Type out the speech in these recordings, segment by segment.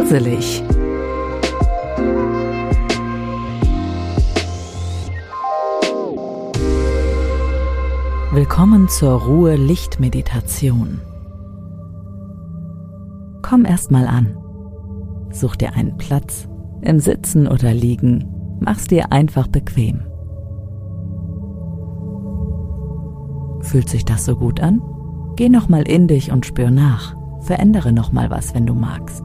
gruselig. Willkommen zur Ruhe-Licht-Meditation. Komm erstmal an. Such dir einen Platz, im Sitzen oder Liegen. Mach's dir einfach bequem. Fühlt sich das so gut an? Geh nochmal in dich und spür nach. Verändere nochmal was, wenn du magst.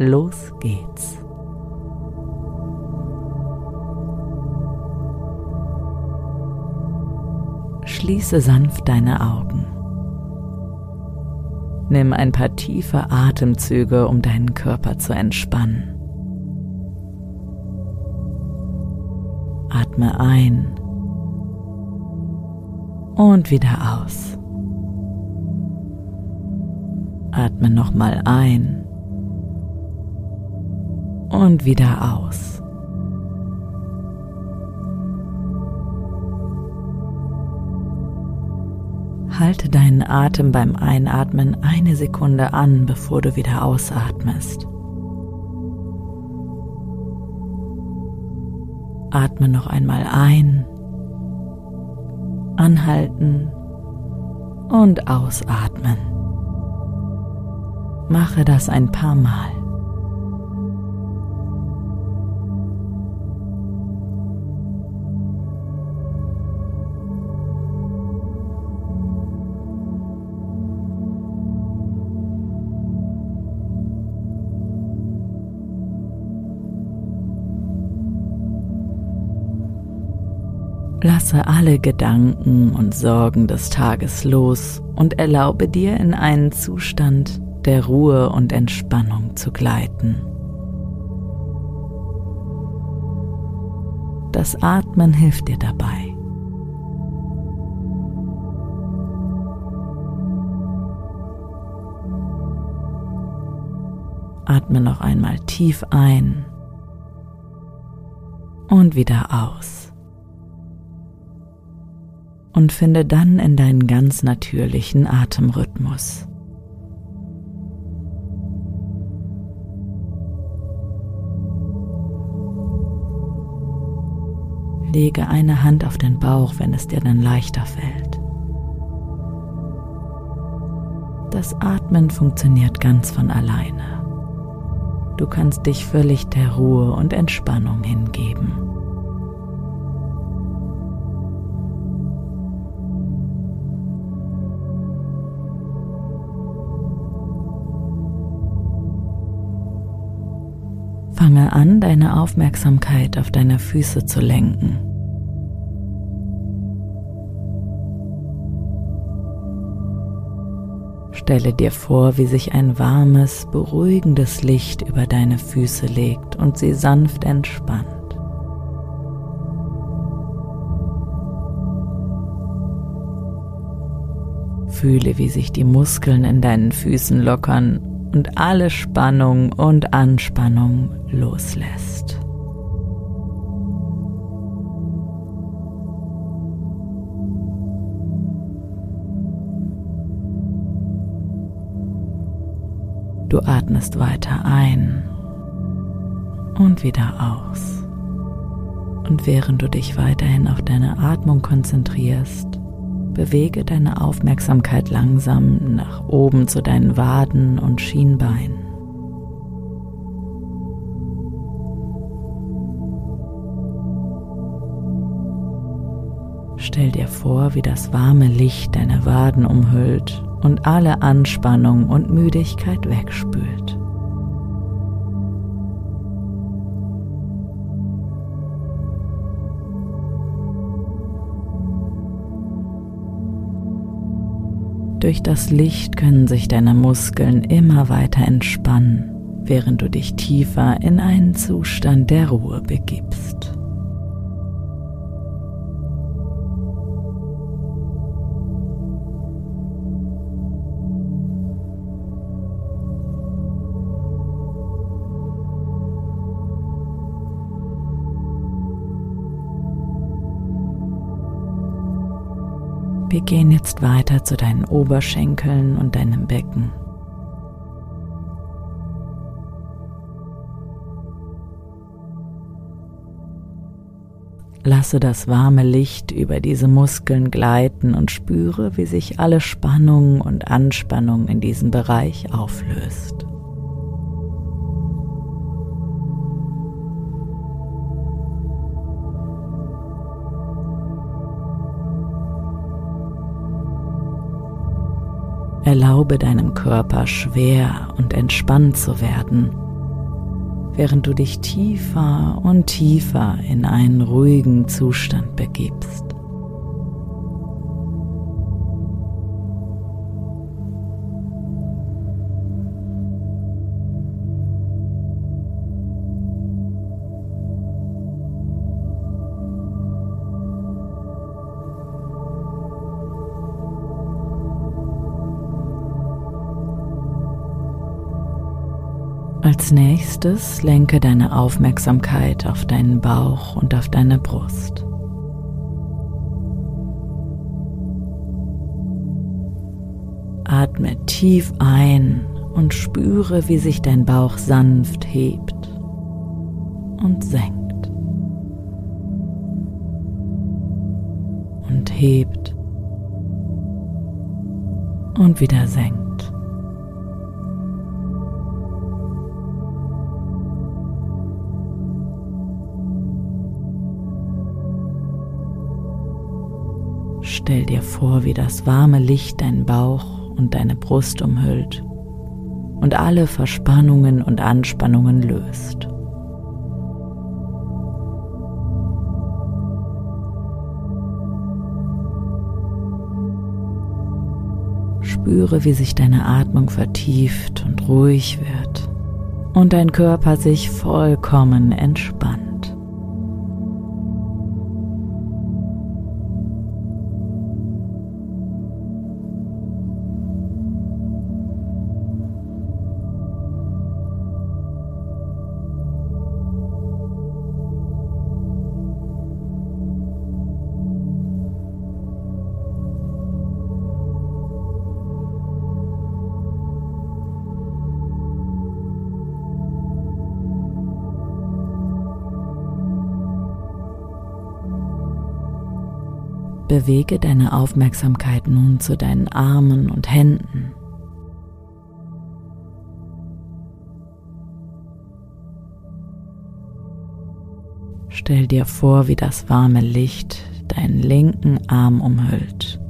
Los geht's. Schließe sanft deine Augen. Nimm ein paar tiefe Atemzüge, um deinen Körper zu entspannen. Atme ein und wieder aus. Atme nochmal ein und wieder aus. Halte deinen Atem beim Einatmen eine Sekunde an, bevor du wieder ausatmest. Atme noch einmal ein, anhalten und ausatmen. Mache das ein paar Mal. Lasse alle Gedanken und Sorgen des Tages los und erlaube dir in einen Zustand der Ruhe und Entspannung zu gleiten. Das Atmen hilft dir dabei. Atme noch einmal tief ein und wieder aus und finde dann in deinen ganz natürlichen Atemrhythmus. Lege eine Hand auf den Bauch, wenn es dir dann leichter fällt. Das Atmen funktioniert ganz von alleine. Du kannst dich völlig der Ruhe und Entspannung hingeben. Fange an, deine Aufmerksamkeit auf deine Füße zu lenken. Stelle dir vor, wie sich ein warmes, beruhigendes Licht über deine Füße legt und sie sanft entspannt. Fühle, wie sich die Muskeln in deinen Füßen lockern und alle Spannung und Anspannung loslässt. Du atmest weiter ein und wieder aus. Und während du dich weiterhin auf deine Atmung konzentrierst, bewege deine Aufmerksamkeit langsam nach oben zu deinen Waden und Schienbeinen. Stell dir vor, wie das warme Licht deine Waden umhüllt und alle Anspannung und Müdigkeit wegspült. Durch das Licht können sich deine Muskeln immer weiter entspannen, während du dich tiefer in einen Zustand der Ruhe begibst. Gehen jetzt weiter zu deinen Oberschenkeln und deinem Becken. Lasse das warme Licht über diese Muskeln gleiten und spüre, wie sich alle Spannung und Anspannung in diesem Bereich auflöst. Erlaube deinem Körper schwer und entspannt zu werden, während du dich tiefer und tiefer in einen ruhigen Zustand begibst. Als nächstes lenke deine Aufmerksamkeit auf deinen Bauch und auf deine Brust. Atme tief ein und spüre, wie sich dein Bauch sanft hebt und senkt und hebt und wieder senkt. Stell dir vor, wie das warme Licht deinen Bauch und deine Brust umhüllt und alle Verspannungen und Anspannungen löst. Spüre, wie sich deine Atmung vertieft und ruhig wird und dein Körper sich vollkommen entspannt. Bewege deine Aufmerksamkeit nun zu deinen Armen und Händen. Stell dir vor, wie das warme Licht deinen linken Arm umhüllt.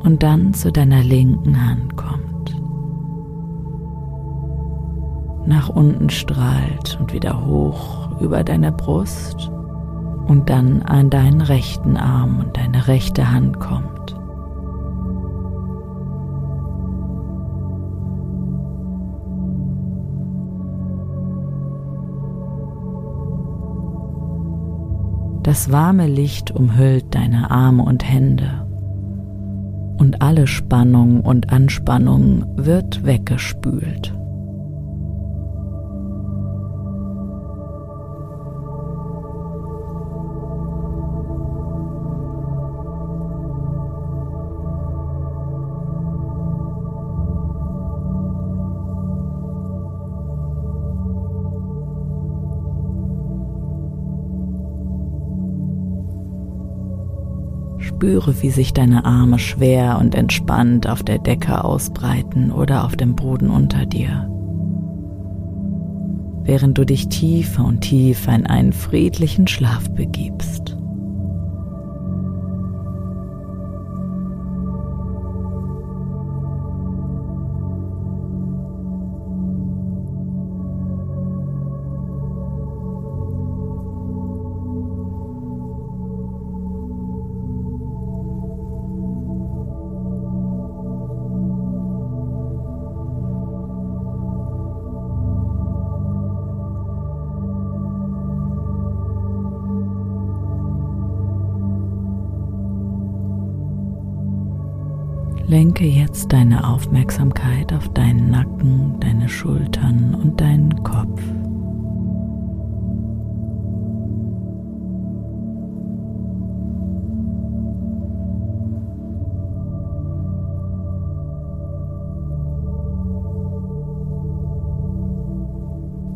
Und dann zu deiner linken Hand kommt. Nach unten strahlt und wieder hoch über deine Brust und dann an deinen rechten Arm und deine rechte Hand kommt. Das warme Licht umhüllt deine Arme und Hände und alle Spannung und Anspannung wird weggespült. Spüre, wie sich deine Arme schwer und entspannt auf der Decke ausbreiten oder auf dem Boden unter dir. Während du dich tiefer und tiefer in einen friedlichen Schlaf begibst. Lenke jetzt deine Aufmerksamkeit auf deinen Nacken, deine Schultern und deinen Kopf.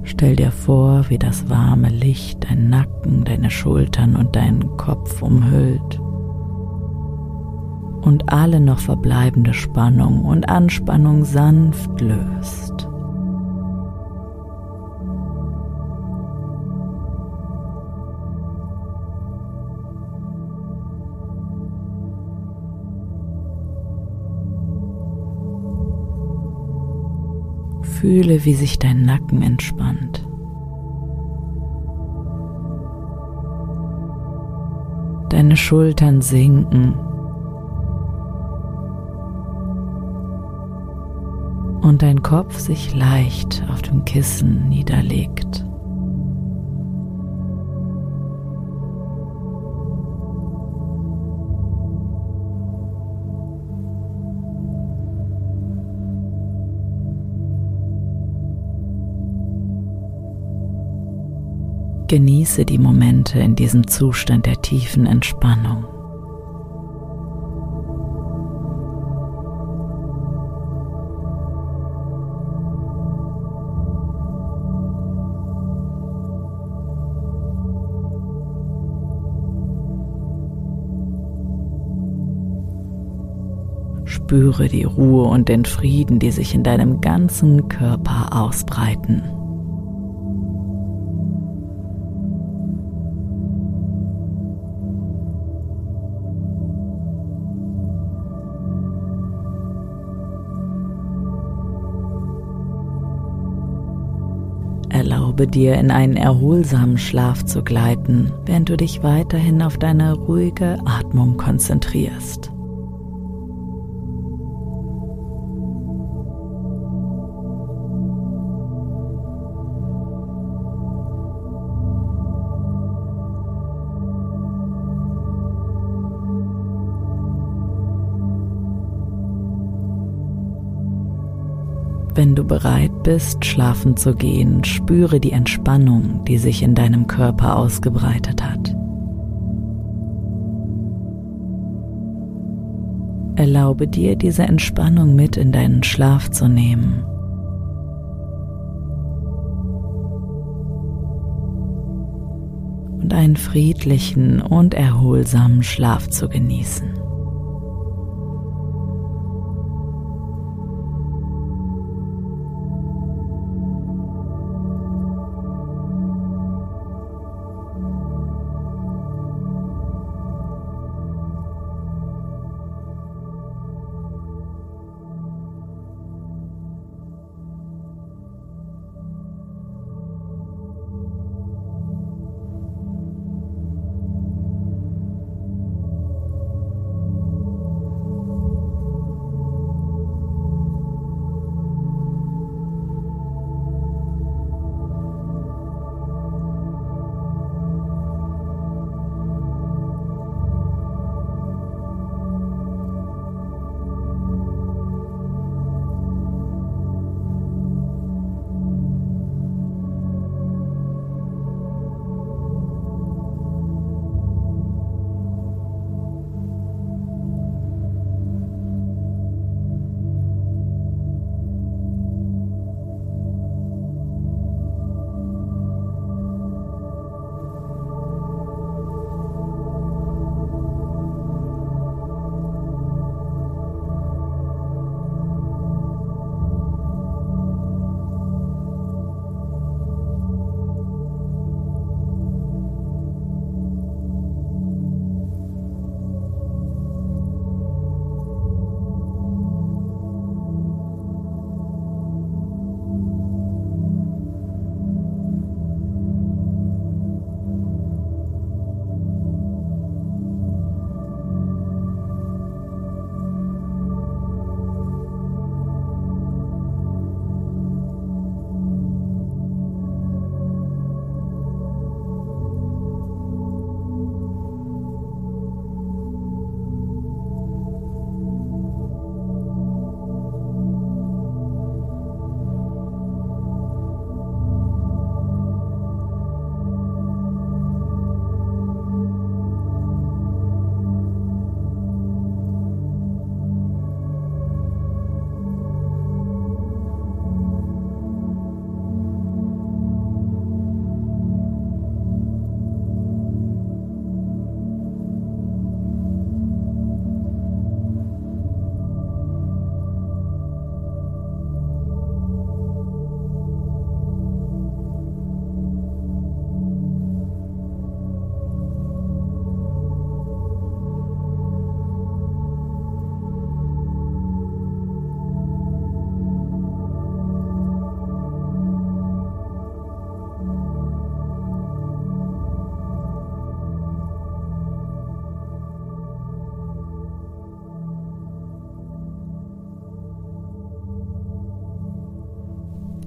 Stell dir vor, wie das warme Licht deinen Nacken, deine Schultern und deinen Kopf umhüllt und alle noch verbleibende Spannung und Anspannung sanft löst. Fühle, wie sich dein Nacken entspannt. Deine Schultern sinken. Kopf sich leicht auf dem Kissen niederlegt. Genieße die Momente in diesem Zustand der tiefen Entspannung. Spüre die Ruhe und den Frieden, die sich in deinem ganzen Körper ausbreiten. Erlaube dir, in einen erholsamen Schlaf zu gleiten, während du dich weiterhin auf deine ruhige Atmung konzentrierst. Wenn du bereit bist, schlafen zu gehen, spüre die Entspannung, die sich in deinem Körper ausgebreitet hat. Erlaube dir, diese Entspannung mit in deinen Schlaf zu nehmen. Und einen friedlichen und erholsamen Schlaf zu genießen.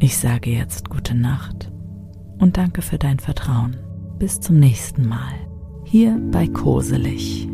Ich sage jetzt gute Nacht und danke für dein Vertrauen. Bis zum nächsten Mal. Hier bei Koselig.